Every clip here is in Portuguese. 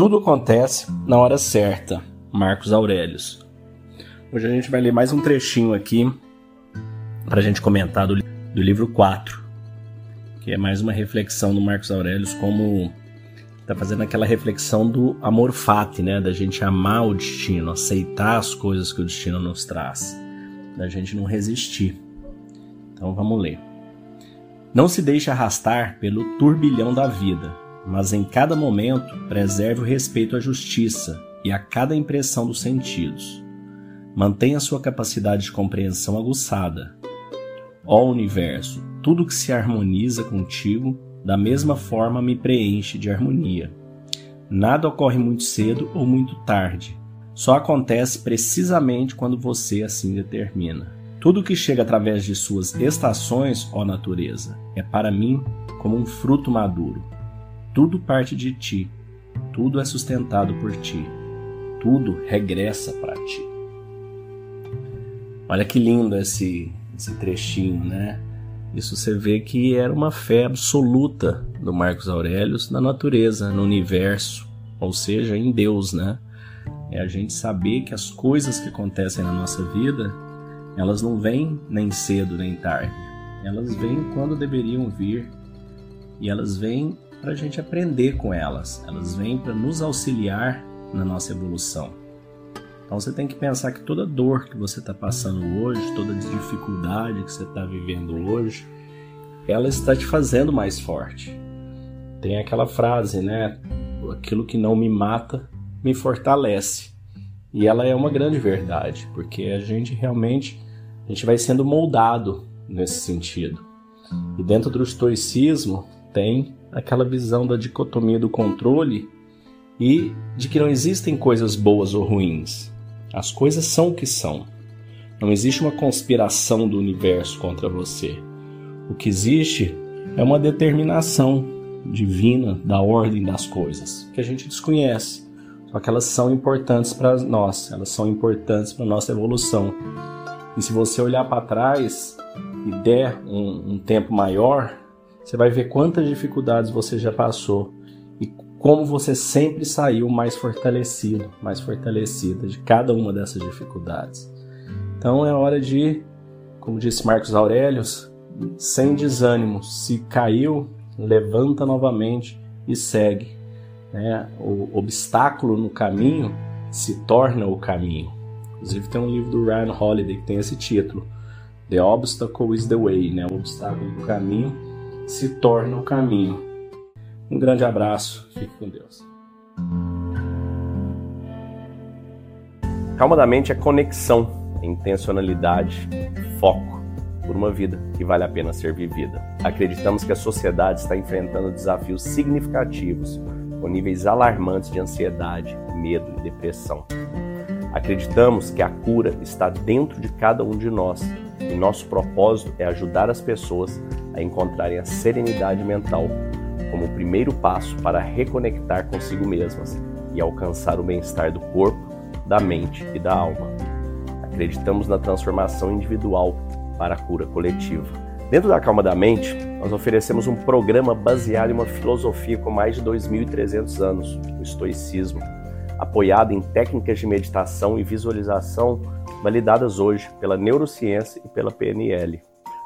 Tudo acontece na hora certa. Marcos Aurelius. Hoje a gente vai ler mais um trechinho aqui para a gente comentar do, do livro 4, que é mais uma reflexão do Marcos Aurelius como está fazendo aquela reflexão do amor fati, né, da gente amar o destino, aceitar as coisas que o destino nos traz, da gente não resistir. Então vamos ler. Não se deixe arrastar pelo turbilhão da vida, mas em cada momento preserve o respeito à justiça e a cada impressão dos sentidos. Mantenha sua capacidade de compreensão aguçada. Ó universo, tudo que se harmoniza contigo, da mesma forma me preenche de harmonia. Nada ocorre muito cedo ou muito tarde. Só acontece precisamente quando você assim determina. Tudo que chega através de suas estações, ó natureza, é para mim como um fruto maduro. Tudo parte de ti, tudo é sustentado por ti, tudo regressa para ti. Olha que lindo esse, esse trechinho, né? Isso você vê que era uma fé absoluta do Marcos Aurelius na natureza, no universo, ou seja, em Deus, né? É a gente saber que as coisas que acontecem na nossa vida elas não vêm nem cedo nem tarde. Elas vêm quando deveriam vir e elas vêm para a gente aprender com elas. Elas vêm para nos auxiliar na nossa evolução. Então você tem que pensar que toda dor que você está passando hoje, toda dificuldade que você está vivendo hoje, ela está te fazendo mais forte. Tem aquela frase, né? Aquilo que não me mata me fortalece. E ela é uma grande verdade, porque a gente realmente a gente vai sendo moldado nesse sentido. E dentro do estoicismo tem aquela visão da dicotomia do controle e de que não existem coisas boas ou ruins. As coisas são o que são. Não existe uma conspiração do universo contra você. O que existe é uma determinação divina da ordem das coisas, que a gente desconhece. Só que elas são importantes para nós, elas são importantes para nossa evolução. E se você olhar para trás e der um, um tempo maior, você vai ver quantas dificuldades você já passou e como você sempre saiu mais fortalecido, mais fortalecida de cada uma dessas dificuldades. Então é hora de, como disse Marcos Aurelius, sem desânimo, se caiu, levanta novamente e segue né, o obstáculo no caminho se torna o caminho. Inclusive tem um livro do Ryan Holiday que tem esse título, The Obstacle is the Way, né? O obstáculo do caminho se torna o caminho. Um grande abraço, fique com Deus. Calma da mente é conexão, intencionalidade, foco por uma vida que vale a pena ser vivida. Acreditamos que a sociedade está enfrentando desafios significativos com níveis alarmantes de ansiedade, medo e depressão. Acreditamos que a cura está dentro de cada um de nós e nosso propósito é ajudar as pessoas a encontrarem a serenidade mental como o primeiro passo para reconectar consigo mesmas e alcançar o bem-estar do corpo, da mente e da alma. Acreditamos na transformação individual para a cura coletiva Dentro da Calma da Mente, nós oferecemos um programa baseado em uma filosofia com mais de 2.300 anos, o estoicismo, apoiado em técnicas de meditação e visualização validadas hoje pela neurociência e pela PNL.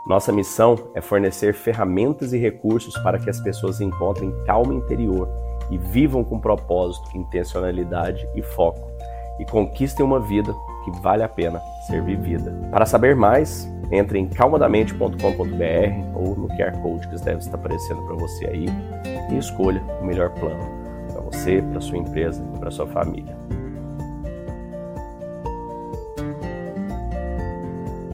Nossa missão é fornecer ferramentas e recursos para que as pessoas encontrem calma interior e vivam com propósito, intencionalidade e foco, e conquistem uma vida que vale a pena ser vivida. Para saber mais, entre em calmadamente.com.br ou no QR Code que deve estar aparecendo para você aí e escolha o melhor plano para você, para sua empresa e para sua família.